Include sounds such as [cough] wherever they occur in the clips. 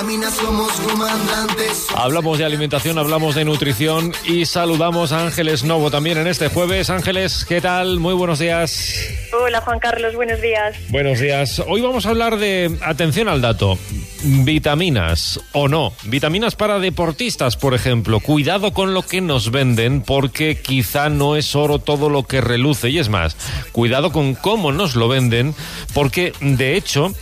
vitaminas somos comandantes. Hablamos de alimentación, hablamos de nutrición y saludamos a Ángeles Novo también en este jueves. Ángeles, ¿qué tal? Muy buenos días. Hola Juan Carlos, buenos días. Buenos días. Hoy vamos a hablar de, atención al dato, vitaminas o no. Vitaminas para deportistas, por ejemplo. Cuidado con lo que nos venden porque quizá no es oro todo lo que reluce. Y es más, cuidado con cómo nos lo venden porque de hecho...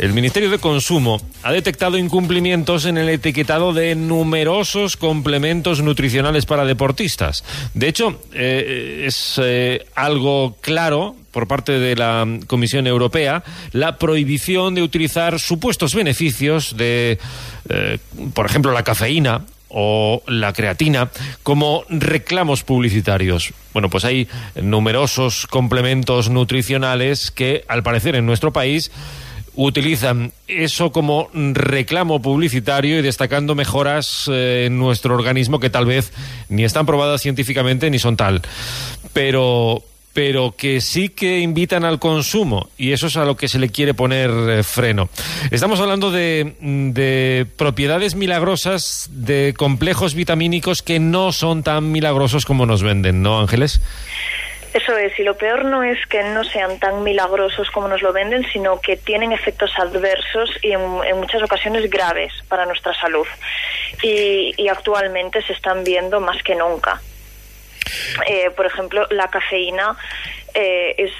El Ministerio de Consumo ha detectado incumplimientos en el etiquetado de numerosos complementos nutricionales para deportistas. De hecho, eh, es eh, algo claro por parte de la Comisión Europea la prohibición de utilizar supuestos beneficios de, eh, por ejemplo, la cafeína o la creatina como reclamos publicitarios. Bueno, pues hay numerosos complementos nutricionales que, al parecer, en nuestro país utilizan eso como reclamo publicitario y destacando mejoras eh, en nuestro organismo que tal vez ni están probadas científicamente ni son tal. Pero, pero que sí que invitan al consumo y eso es a lo que se le quiere poner eh, freno. Estamos hablando de, de, propiedades milagrosas de complejos vitamínicos que no son tan milagrosos como nos venden, ¿no, Ángeles? Eso es, y lo peor no es que no sean tan milagrosos como nos lo venden, sino que tienen efectos adversos y en, muchas ocasiones graves para nuestra salud. Y, actualmente se están viendo más que nunca. Eh, por ejemplo, la cafeína eh, es,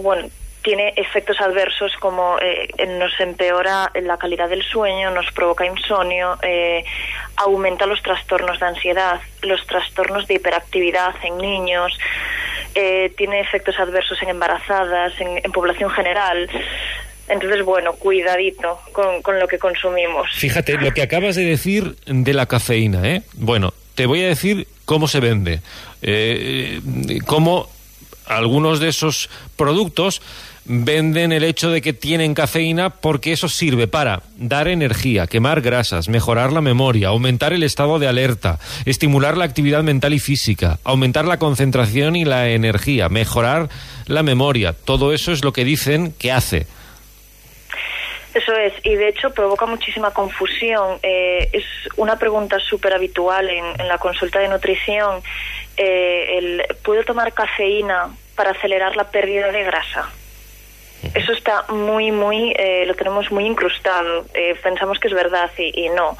bueno, tiene efectos adversos como eh, nos empeora la calidad del sueño, nos provoca insomnio, aumenta los trastornos de ansiedad, los trastornos de hiperactividad en niños, eh, tiene efectos adversos en embarazadas, en, población general. Entonces, bueno, cuidadito con, lo que consumimos. Fíjate, lo que acabas de decir de la cafeína, ¿eh? Bueno, te voy a decir cómo se vende, eh, cómo algunos de esos productos venden el hecho de que tienen cafeína porque eso sirve para dar energía, quemar grasas, mejorar la memoria, aumentar el estado de alerta, estimular la actividad mental y física, aumentar la concentración y la energía, mejorar la memoria. Todo eso es lo que dicen que hace. Eso es, y de hecho provoca muchísima confusión. Eh, es una pregunta súper habitual en, la consulta de nutrición. Eh, el, ¿Puedo tomar cafeína para acelerar la pérdida de grasa? Eso está muy, muy, eh, lo tenemos muy incrustado. Eh, pensamos que es verdad y, no.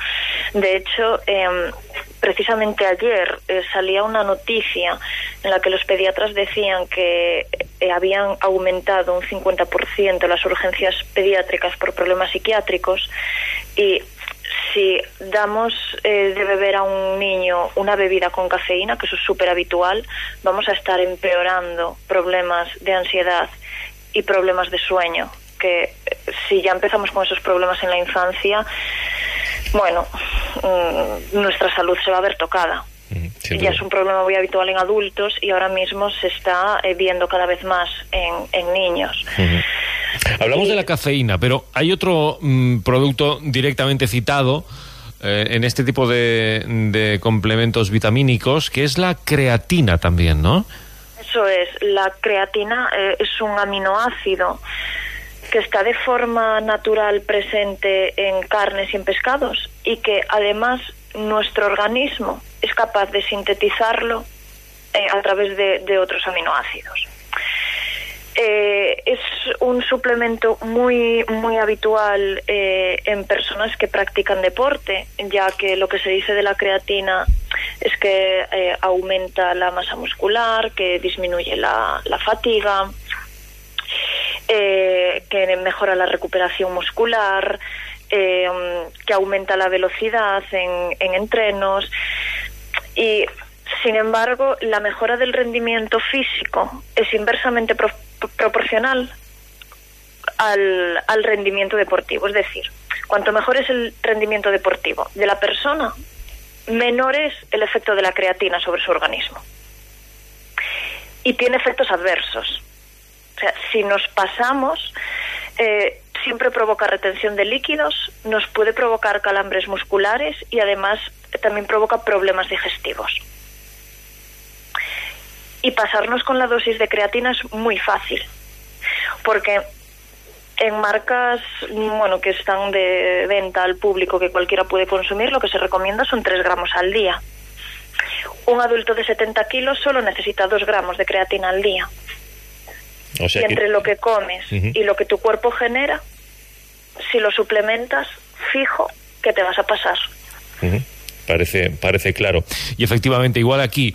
De hecho, em, precisamente ayer eh, salía una noticia en la que los pediatras decían que habían aumentado un 50% las urgencias pediátricas por problemas psiquiátricos y si damos de beber a un niño una bebida con cafeína, que eso es súper habitual, vamos a estar empeorando problemas de ansiedad y problemas de sueño, que eh, si ya empezamos con esos problemas en la infancia, bueno, mm, nuestra salud se va a ver tocada. ya es un problema muy habitual en adultos y ahora mismo se está eh, viendo cada vez más en, niños. Hablamos de la cafeína, pero hay otro mm, producto directamente citado eh, en este tipo de, de complementos vitamínicos, que es la creatina también, ¿no? Eso es, la creatina eh, es un aminoácido que está de forma natural presente en carnes y en pescados y que además nuestro organismo es capaz de sintetizarlo eh, a través de, otros aminoácidos. Eh, es un suplemento muy muy habitual en personas que practican deporte, ya que lo que se dice de la creatina es que eh, aumenta la masa muscular, que disminuye la, fatiga, eh, que mejora la recuperación muscular, eh, que aumenta la velocidad en, entrenos y sin embargo la mejora del rendimiento físico es inversamente proporcional al, al rendimiento deportivo. Es decir, cuanto mejor es el rendimiento deportivo de la persona, menor es el efecto de la creatina sobre su organismo. Y tiene efectos adversos. O sea, si nos pasamos, eh, siempre provoca retención de líquidos, nos puede provocar calambres musculares y además también provoca problemas digestivos. Y pasarnos con la dosis de creatina es muy fácil, porque En marcas, bueno, que están de venta al público, que cualquiera puede consumir, lo que se recomienda son 3 gramos al día. Un adulto de 70 kilos solo necesita 2 gramos de creatina al día. O sea y que- entre lo que comes y lo que tu cuerpo genera, si lo suplementas, fijo que te vas a pasar. Parece, parece claro. Y efectivamente, igual aquí,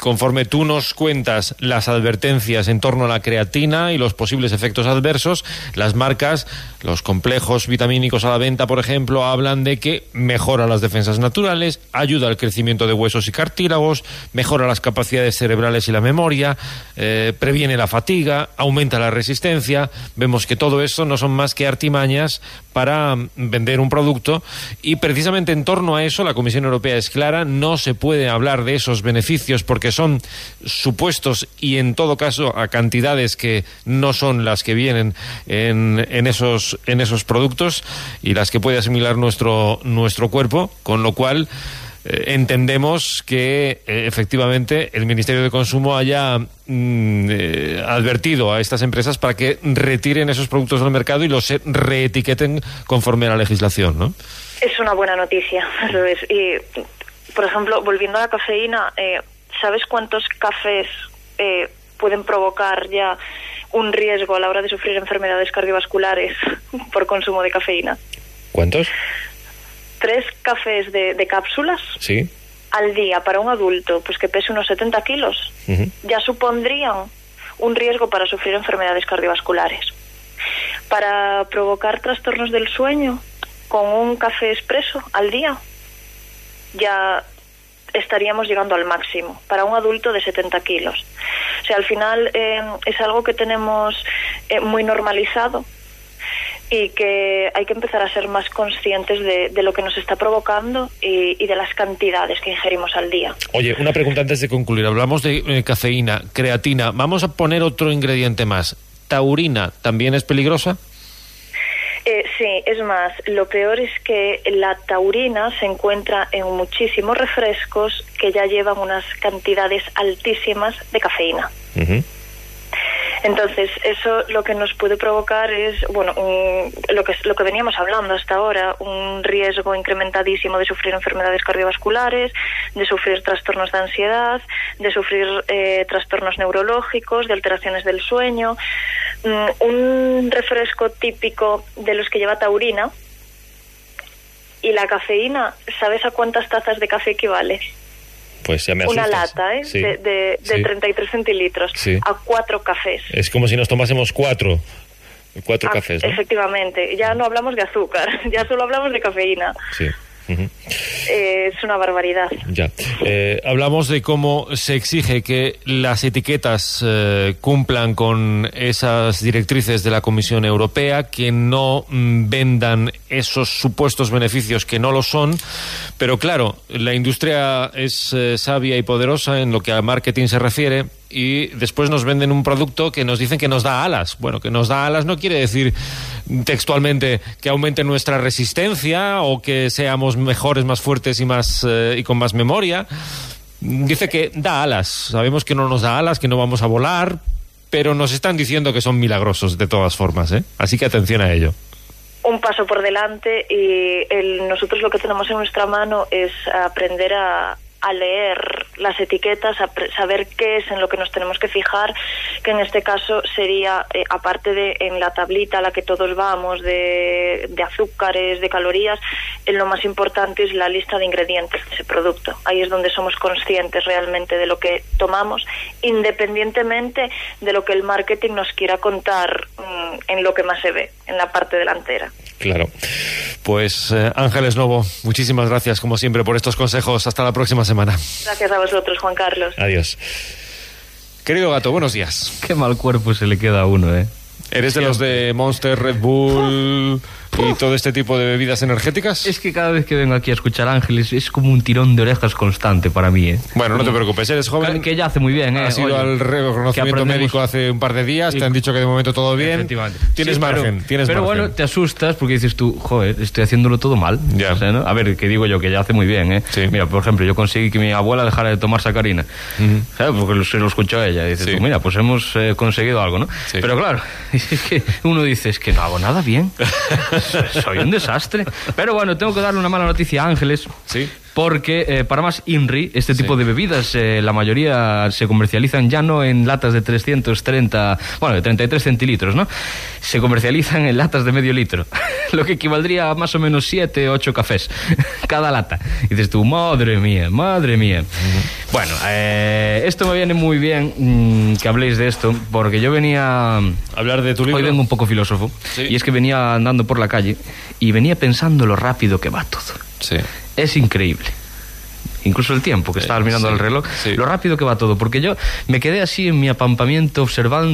conforme tú nos cuentas las advertencias en torno a la creatina y los posibles efectos adversos, las marcas, los complejos vitamínicos a la venta, por ejemplo, hablan de que mejora las defensas naturales, ayuda al crecimiento de huesos y cartílagos, mejora las capacidades cerebrales y la memoria, eh, previene la fatiga, aumenta la resistencia. Vemos que todo esto no son más que artimañas para mm, vender un producto y precisamente en torno a eso la Comisión Europea es clara, no se puede hablar de esos beneficios porque son supuestos y en todo caso a cantidades que no son las que vienen en, en esos en esos productos y las que puede asimilar nuestro nuestro cuerpo, con lo cual eh, entendemos que eh, efectivamente el Ministerio de Consumo haya mm, eh, advertido a estas empresas para que retiren esos productos del mercado y los reetiqueten conforme a la legislación, ¿no? Es una buena noticia, eso es. Y, por ejemplo, volviendo a la cafeína, eh, ¿sabes cuántos cafés eh, pueden provocar ya un riesgo a la hora de sufrir enfermedades cardiovasculares [laughs] por consumo de cafeína? ¿Cuántos? Tres cafés de, de cápsulas Sí. al día para un adulto, pues que pese unos 70 kilos, ya supondrían un riesgo para sufrir enfermedades cardiovasculares. Para provocar trastornos del sueño con un café expreso al día, ya estaríamos llegando al máximo para un adulto de 70 kilos. O sea, al final eh, es algo que tenemos eh, muy normalizado y que hay que empezar a ser más conscientes de, de lo que nos está provocando y, y de las cantidades que ingerimos al día. Oye, una pregunta antes de concluir. Hablamos de eh, cafeína, creatina. Vamos a poner otro ingrediente más. ¿Taurina también es peligrosa? Eh, sí, es más, lo peor es que la taurina se encuentra en muchísimos refrescos que ya llevan unas cantidades altísimas de cafeína. Entonces, eso lo que nos puede provocar es, bueno, un- lo, que, lo que veníamos hablando hasta ahora, un riesgo incrementadísimo de sufrir enfermedades cardiovasculares, de sufrir trastornos de ansiedad, de sufrir eh, trastornos neurológicos, de alteraciones del sueño. Mm, un refresco típico de los que lleva taurina y la cafeína, ¿sabes a cuántas tazas de café equivale? Pues ya me Una asustas. lata, ¿eh? Sí, de, de, de sí. 33 centilitros. Sí. A cuatro cafés. Es como si nos tomásemos cuatro. Cuatro Ah, cafés, ¿no? Efectivamente, ya no hablamos de azúcar, [laughs] ya solo hablamos de cafeína. Sí. Eh, es una barbaridad. Ya. Eh, hablamos de cómo se exige que las etiquetas eh, cumplan con esas directrices de la Comisión Europea, que no mm, vendan esos supuestos beneficios que no lo son. Pero claro, la industria es sabia y poderosa en lo que al marketing se refiere y después nos venden un producto que nos dicen que nos da alas. Bueno, que nos da alas no quiere decir textualmente que aumente nuestra resistencia o que seamos mejores, más fuertes y más eh, y con más memoria. Dice que da alas. Sabemos que no nos da alas, que no vamos a volar, pero nos están diciendo que son milagrosos de todas formas, ¿eh? Así que atención a ello. Un paso por delante y nosotros lo que tenemos en nuestra mano es aprender a, a leer las etiquetas, a saber qué es en lo que nos tenemos que fijar, que en este caso sería, eh, aparte de en la tablita a la que todos vamos, de, de azúcares, de calorías, en lo más importante es la lista de ingredientes de ese producto. Ahí es donde somos conscientes realmente de lo que tomamos, independientemente de lo que el marketing nos quiera contar mm, en lo que más se ve, en la parte delantera. Claro. Pues eh, Ángeles Novo, muchísimas gracias como siempre por estos consejos. Hasta la próxima semana. Gracias a vosotros, Juan Carlos. Adiós. Querido gato, buenos días. Qué mal cuerpo se le queda a uno, ¿eh? ¿Eres de los de Monster, Red Bull? Y todo este tipo de bebidas energéticas? Es que cada vez que vengo aquí a escuchar Ángeles es como un tirón de orejas constante para mí, ¿eh? Bueno, no te preocupes, eres joven. Que, ya hace muy bien, ¿eh? Has ido Oye, al reconocimiento médico hace un par de días, te han dicho que de momento todo bien. Tienes Sí, pero- margen, tienes Pero margen. bueno, te asustas porque dices tú, joder, estoy haciéndolo todo mal. Ya. O sea, ¿no? A ver, que digo yo que ya hace muy bien, ¿eh? Sí. Mira, por ejemplo, yo conseguí que mi abuela dejara de tomar sacarina. ¿Sabes? Porque lo- se lo escuchó ella. Y dices Sí. tú, mira, pues hemos eh, conseguido algo, ¿no? Sí. Pero claro, [laughs] es que uno dice, es que no hago nada bien. [laughs] Soy un desastre. Pero bueno, tengo que darle una mala noticia a Ángeles. Sí. Porque eh, para más INRI, este tipo Sí. de bebidas, eh, la mayoría se comercializan ya no en latas de 330, bueno, de 33 centilitros, ¿no? Se comercializan en latas de medio litro, [laughs] lo que equivaldría a más o menos 7, 8 cafés [laughs] cada lata. Y dices tú, madre mía, madre mía. Bueno, eh, esto me viene muy bien mm, que habléis de esto, porque yo venía... Hablar de tu libro. Hoy vengo un poco filósofo, Sí. y es que venía andando por la calle y venía pensando lo rápido que va todo. Sí. Es increíble. Incluso el tiempo que estabas mirando sí, al reloj, lo rápido que va todo. Porque yo me quedé así en mi apampamiento observando